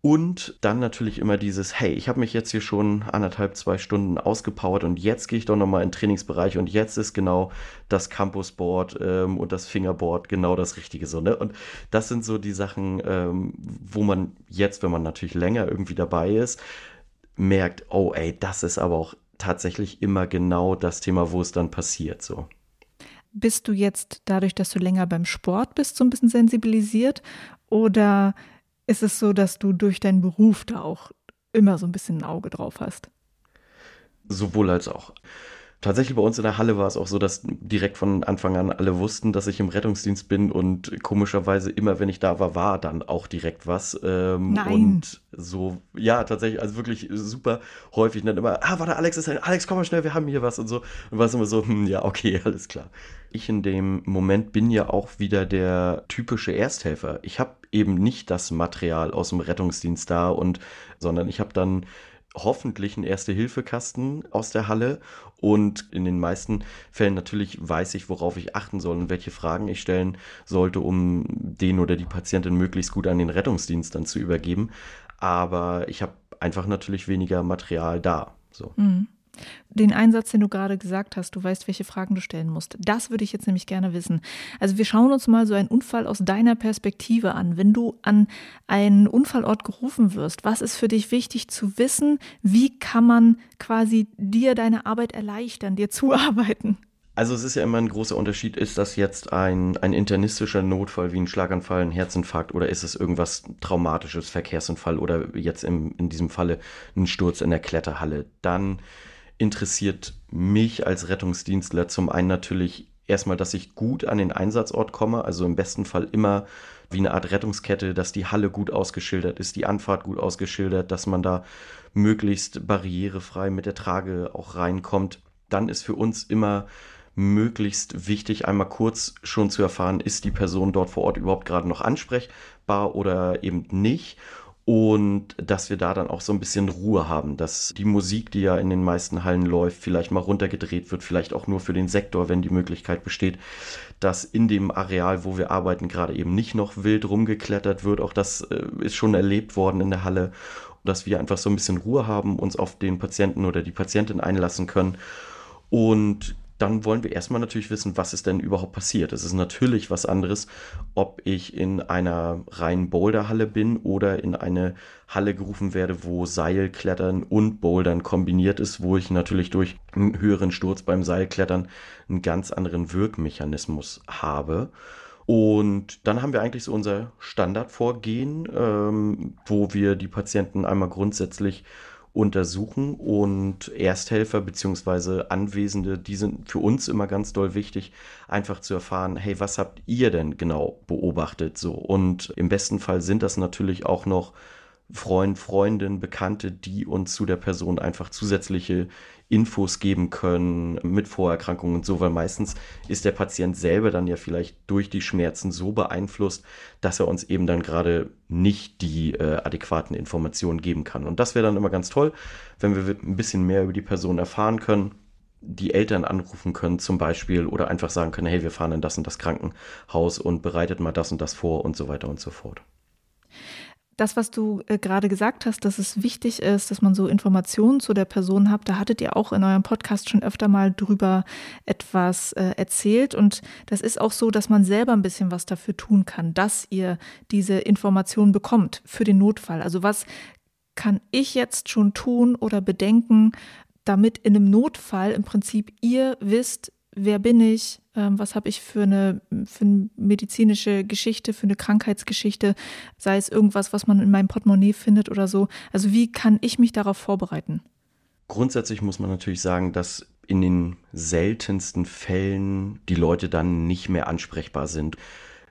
Und dann natürlich immer dieses, hey, ich habe mich jetzt hier schon anderthalb, zwei Stunden ausgepowert und jetzt gehe ich doch nochmal in den Trainingsbereich und jetzt ist genau das Campusboard ähm, und das Fingerboard genau das Richtige so, ne? Und das sind so die Sachen, ähm, wo man jetzt, wenn man natürlich länger irgendwie dabei ist, merkt, oh ey, das ist aber auch tatsächlich immer genau das Thema, wo es dann passiert so. Bist du jetzt dadurch, dass du länger beim Sport bist, so ein bisschen sensibilisiert oder ist es so, dass du durch deinen Beruf da auch immer so ein bisschen ein Auge drauf hast? Sowohl als auch. Tatsächlich bei uns in der Halle war es auch so, dass direkt von Anfang an alle wussten, dass ich im Rettungsdienst bin und komischerweise immer, wenn ich da war, war dann auch direkt was. Ähm, Nein. Und so, ja, tatsächlich, also wirklich super häufig. Und dann immer, ah, warte, Alex ist ein, Alex, komm mal schnell, wir haben hier was und so. Und war es immer so, hm, ja, okay, alles klar. Ich in dem Moment bin ja auch wieder der typische Ersthelfer. Ich habe eben nicht das Material aus dem Rettungsdienst da und, sondern ich habe dann hoffentlich einen Erste-Hilfe-Kasten aus der Halle und in den meisten Fällen natürlich weiß ich, worauf ich achten soll und welche Fragen ich stellen sollte, um den oder die Patientin möglichst gut an den Rettungsdienst dann zu übergeben. Aber ich habe einfach natürlich weniger Material da. So. Mhm. Den Einsatz, den du gerade gesagt hast, du weißt, welche Fragen du stellen musst. Das würde ich jetzt nämlich gerne wissen. Also wir schauen uns mal so einen Unfall aus deiner Perspektive an. Wenn du an einen Unfallort gerufen wirst, was ist für dich wichtig zu wissen? Wie kann man quasi dir deine Arbeit erleichtern, dir zuarbeiten? Also es ist ja immer ein großer Unterschied, ist das jetzt ein, ein internistischer Notfall wie ein Schlaganfall, ein Herzinfarkt oder ist es irgendwas Traumatisches, Verkehrsunfall oder jetzt im, in diesem Falle ein Sturz in der Kletterhalle. Dann interessiert mich als Rettungsdienstler zum einen natürlich erstmal, dass ich gut an den Einsatzort komme, also im besten Fall immer wie eine Art Rettungskette, dass die Halle gut ausgeschildert ist, die Anfahrt gut ausgeschildert, dass man da möglichst barrierefrei mit der Trage auch reinkommt. Dann ist für uns immer möglichst wichtig, einmal kurz schon zu erfahren, ist die Person dort vor Ort überhaupt gerade noch ansprechbar oder eben nicht und dass wir da dann auch so ein bisschen Ruhe haben, dass die Musik, die ja in den meisten Hallen läuft, vielleicht mal runtergedreht wird, vielleicht auch nur für den Sektor, wenn die Möglichkeit besteht, dass in dem Areal, wo wir arbeiten, gerade eben nicht noch wild rumgeklettert wird. Auch das äh, ist schon erlebt worden in der Halle, dass wir einfach so ein bisschen Ruhe haben, uns auf den Patienten oder die Patientin einlassen können. Und dann wollen wir erstmal natürlich wissen, was ist denn überhaupt passiert. Es ist natürlich was anderes, ob ich in einer reinen Boulderhalle bin oder in eine Halle gerufen werde, wo Seilklettern und Bouldern kombiniert ist, wo ich natürlich durch einen höheren Sturz beim Seilklettern einen ganz anderen Wirkmechanismus habe. Und dann haben wir eigentlich so unser Standardvorgehen, ähm, wo wir die Patienten einmal grundsätzlich untersuchen und Ersthelfer bzw. Anwesende, die sind für uns immer ganz doll wichtig, einfach zu erfahren, hey, was habt ihr denn genau beobachtet so? Und im besten Fall sind das natürlich auch noch Freund, Freundin, Bekannte, die uns zu der Person einfach zusätzliche Infos geben können mit Vorerkrankungen und so, weil meistens ist der Patient selber dann ja vielleicht durch die Schmerzen so beeinflusst, dass er uns eben dann gerade nicht die äh, adäquaten Informationen geben kann. Und das wäre dann immer ganz toll, wenn wir ein bisschen mehr über die Person erfahren können die Eltern anrufen können zum Beispiel oder einfach sagen können, hey, wir fahren in das und das Krankenhaus und bereitet mal das und das vor und so weiter und so fort das, was du äh, gerade gesagt hast, dass es wichtig ist, dass man so Informationen zu der Person hat, da hattet ihr auch in eurem Podcast schon öfter mal drüber etwas äh, erzählt. Und das ist auch so, dass man selber ein bisschen was dafür tun kann, dass ihr diese Informationen bekommt für den Notfall. Also was kann ich jetzt schon tun oder bedenken, damit in einem Notfall im Prinzip ihr wisst, wer bin ich, was habe ich für eine, für eine medizinische Geschichte, für eine Krankheitsgeschichte, sei es irgendwas, was man in meinem Portemonnaie findet oder so. Also wie kann ich mich darauf vorbereiten? Grundsätzlich muss man natürlich sagen, dass in den seltensten Fällen die Leute dann nicht mehr ansprechbar sind.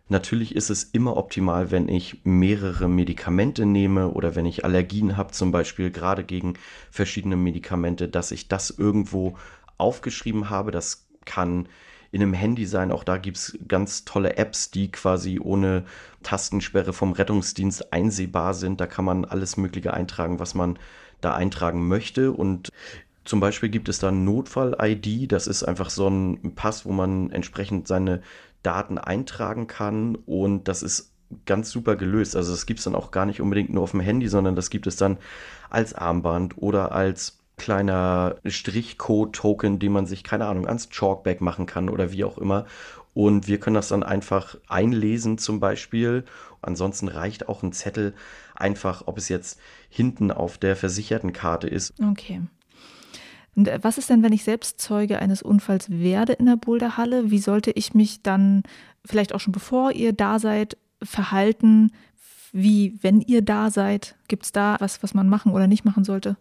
Natürlich ist es immer optimal, wenn ich mehrere Medikamente nehme oder wenn ich Allergien habe, zum Beispiel gerade gegen verschiedene Medikamente, dass ich das irgendwo aufgeschrieben habe. Das kann in einem Handy sein. Auch da gibt es ganz tolle Apps, die quasi ohne Tastensperre vom Rettungsdienst einsehbar sind. Da kann man alles Mögliche eintragen, was man da eintragen möchte. Und zum Beispiel gibt es da Notfall-ID. Das ist einfach so ein Pass, wo man entsprechend seine Daten eintragen kann. Und das ist ganz super gelöst. Also das gibt es dann auch gar nicht unbedingt nur auf dem Handy, sondern das gibt es dann als Armband oder als kleiner Strichcode-Token, den man sich, keine Ahnung, ans Chalkback machen kann oder wie auch immer. Und wir können das dann einfach einlesen zum Beispiel. Ansonsten reicht auch ein Zettel einfach, ob es jetzt hinten auf der versicherten Karte ist. Okay. Und äh, was ist denn, wenn ich selbst Zeuge eines Unfalls werde in der Boulderhalle? Wie sollte ich mich dann vielleicht auch schon bevor ihr da seid verhalten? Wie, wenn ihr da seid? Gibt es da was, was man machen oder nicht machen sollte?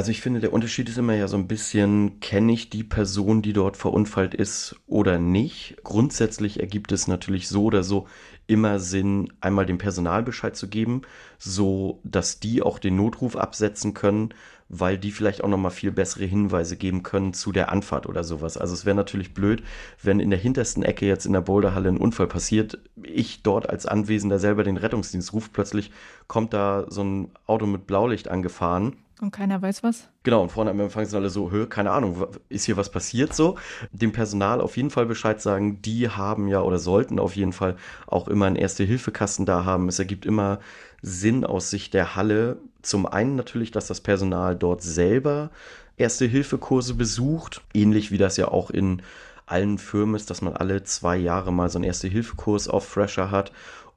Also ich finde, der Unterschied ist immer ja so ein bisschen, kenne ich die Person, die dort verunfallt ist oder nicht. Grundsätzlich ergibt es natürlich so oder so immer Sinn, einmal dem Personal Bescheid zu geben, so dass die auch den Notruf absetzen können, weil die vielleicht auch nochmal viel bessere Hinweise geben können zu der Anfahrt oder sowas. Also es wäre natürlich blöd, wenn in der hintersten Ecke jetzt in der Boulderhalle ein Unfall passiert, ich dort als Anwesender selber den Rettungsdienst rufe, plötzlich kommt da so ein Auto mit Blaulicht angefahren und keiner weiß was? Genau, und vorne am Empfang sind alle so, Hö, keine Ahnung, ist hier was passiert so? Dem Personal auf jeden Fall Bescheid sagen, die haben ja oder sollten auf jeden Fall auch immer einen Erste-Hilfe-Kasten da haben. Es ergibt immer Sinn aus Sicht der Halle. Zum einen natürlich, dass das Personal dort selber Erste-Hilfe-Kurse besucht, ähnlich wie das ja auch in allen Firmen ist, dass man alle zwei Jahre mal so einen Erste-Hilfe-Kurs auf Fresher hat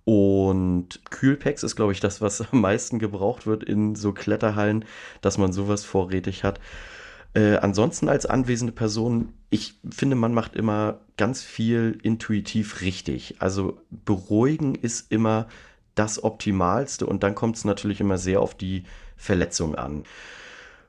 und Kühlpacks ist, glaube ich, das, was am meisten gebraucht wird in so Kletterhallen, dass man sowas vorrätig hat. Äh, ansonsten als anwesende Person, ich finde, man macht immer ganz viel intuitiv richtig. Also beruhigen ist immer das Optimalste und dann kommt es natürlich immer sehr auf die Verletzung an.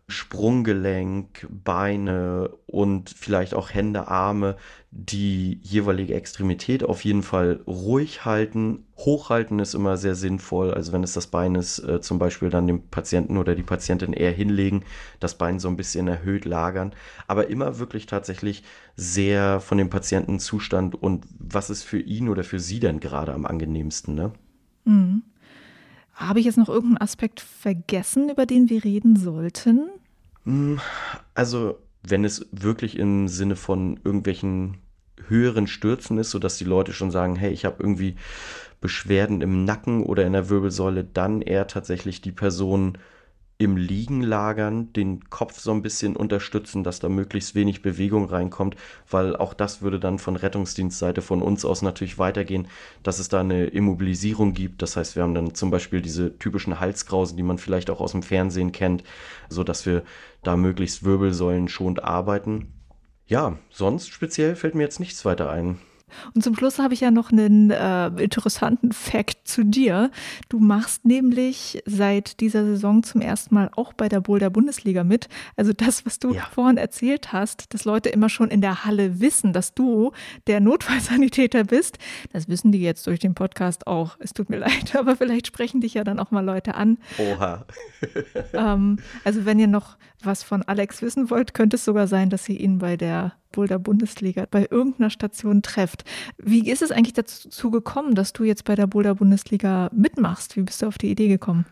Sprunggelenk, Beine und vielleicht auch Hände, Arme, die jeweilige Extremität auf jeden Fall ruhig halten. Hochhalten ist immer sehr sinnvoll. Also wenn es das Bein ist, äh, zum Beispiel dann dem Patienten oder die Patientin eher hinlegen, das Bein so ein bisschen erhöht lagern. Aber immer wirklich tatsächlich sehr von dem Patientenzustand und was ist für ihn oder für sie denn gerade am angenehmsten, ne? Mhm. Habe ich jetzt noch irgendeinen Aspekt vergessen, über den wir reden sollten? Hm, also, wenn es wirklich im Sinne von irgendwelchen höheren Stürzen ist, sodass die Leute schon sagen, hey, ich habe irgendwie Beschwerden im Nacken oder in der Wirbelsäule, dann eher tatsächlich die Person im Liegen lagern, den Kopf so ein bisschen unterstützen, dass da möglichst wenig Bewegung reinkommt, weil auch das würde dann von Rettungsdienstseite von uns aus natürlich weitergehen, dass es da eine Immobilisierung gibt. Das heißt, wir haben dann zum Beispiel diese typischen Halskrausen, die man vielleicht auch aus dem Fernsehen kennt, so dass wir da möglichst Wirbelsäulen schonend arbeiten. Ja, sonst speziell fällt mir jetzt nichts weiter ein. Und zum Schluss habe ich ja noch einen äh, interessanten Fact zu dir. Du machst nämlich seit dieser Saison zum ersten Mal auch bei der Boulder Bundesliga mit. Also das, was du ja. vorhin erzählt hast, dass Leute immer schon in der Halle wissen, dass du der Notfallsanitäter bist. Das wissen die jetzt durch den Podcast auch. Es tut mir leid, aber vielleicht sprechen dich ja dann auch mal Leute an. Oha. ähm, also wenn ihr noch was von Alex wissen wollt, könnte es sogar sein, dass ihr ihn bei der Boulder Bundesliga bei irgendeiner Station trefft. Wie ist es eigentlich dazu gekommen, dass du jetzt bei der Boulder Bundesliga mitmachst? Wie bist du auf die Idee gekommen?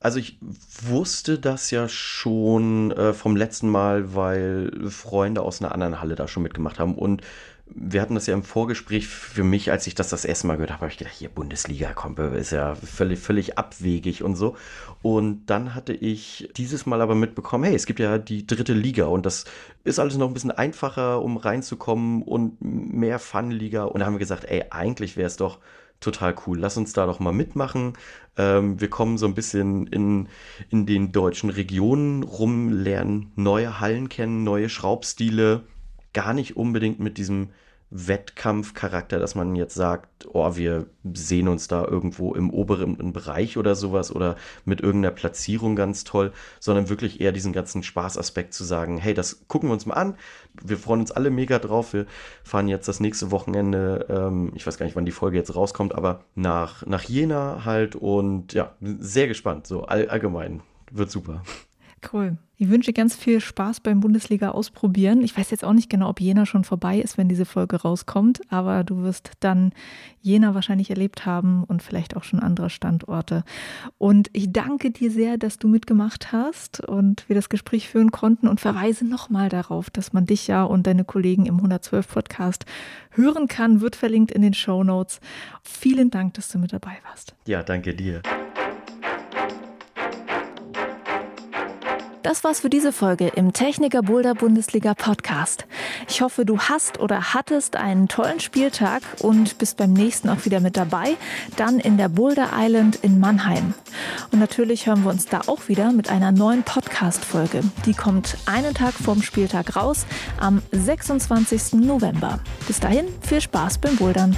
Also ich wusste das ja schon äh, vom letzten Mal, weil Freunde aus einer anderen Halle da schon mitgemacht haben und wir hatten das ja im Vorgespräch für mich, als ich das das erste Mal gehört habe, habe ich gedacht, hier Bundesliga, komm, ist ja völlig, völlig abwegig und so. Und dann hatte ich dieses Mal aber mitbekommen, hey, es gibt ja die dritte Liga und das ist alles noch ein bisschen einfacher, um reinzukommen und mehr Fun-Liga. Und da haben wir gesagt, ey, eigentlich wäre es doch total cool. Lass uns da doch mal mitmachen. Ähm, wir kommen so ein bisschen in, in den deutschen Regionen rum, lernen neue Hallen kennen, neue Schraubstile gar nicht unbedingt mit diesem Wettkampfcharakter, dass man jetzt sagt, oh, wir sehen uns da irgendwo im oberen Bereich oder sowas oder mit irgendeiner Platzierung ganz toll, sondern wirklich eher diesen ganzen Spaßaspekt zu sagen, hey, das gucken wir uns mal an, wir freuen uns alle mega drauf, wir fahren jetzt das nächste Wochenende, ähm, ich weiß gar nicht, wann die Folge jetzt rauskommt, aber nach, nach Jena halt und ja, sehr gespannt, so all, allgemein, wird super. Cool. Ich wünsche ganz viel Spaß beim Bundesliga ausprobieren. Ich weiß jetzt auch nicht genau, ob Jena schon vorbei ist, wenn diese Folge rauskommt, aber du wirst dann Jena wahrscheinlich erlebt haben und vielleicht auch schon andere Standorte. Und ich danke dir sehr, dass du mitgemacht hast und wir das Gespräch führen konnten und verweise nochmal darauf, dass man dich ja und deine Kollegen im 112 Podcast hören kann, wird verlinkt in den Show Notes. Vielen Dank, dass du mit dabei warst. Ja, danke dir. Das war's für diese Folge im Techniker Boulder Bundesliga Podcast. Ich hoffe, du hast oder hattest einen tollen Spieltag und bist beim nächsten auch wieder mit dabei, dann in der Boulder Island in Mannheim. Und natürlich hören wir uns da auch wieder mit einer neuen Podcast-Folge. Die kommt einen Tag vorm Spieltag raus, am 26. November. Bis dahin viel Spaß beim Bouldern.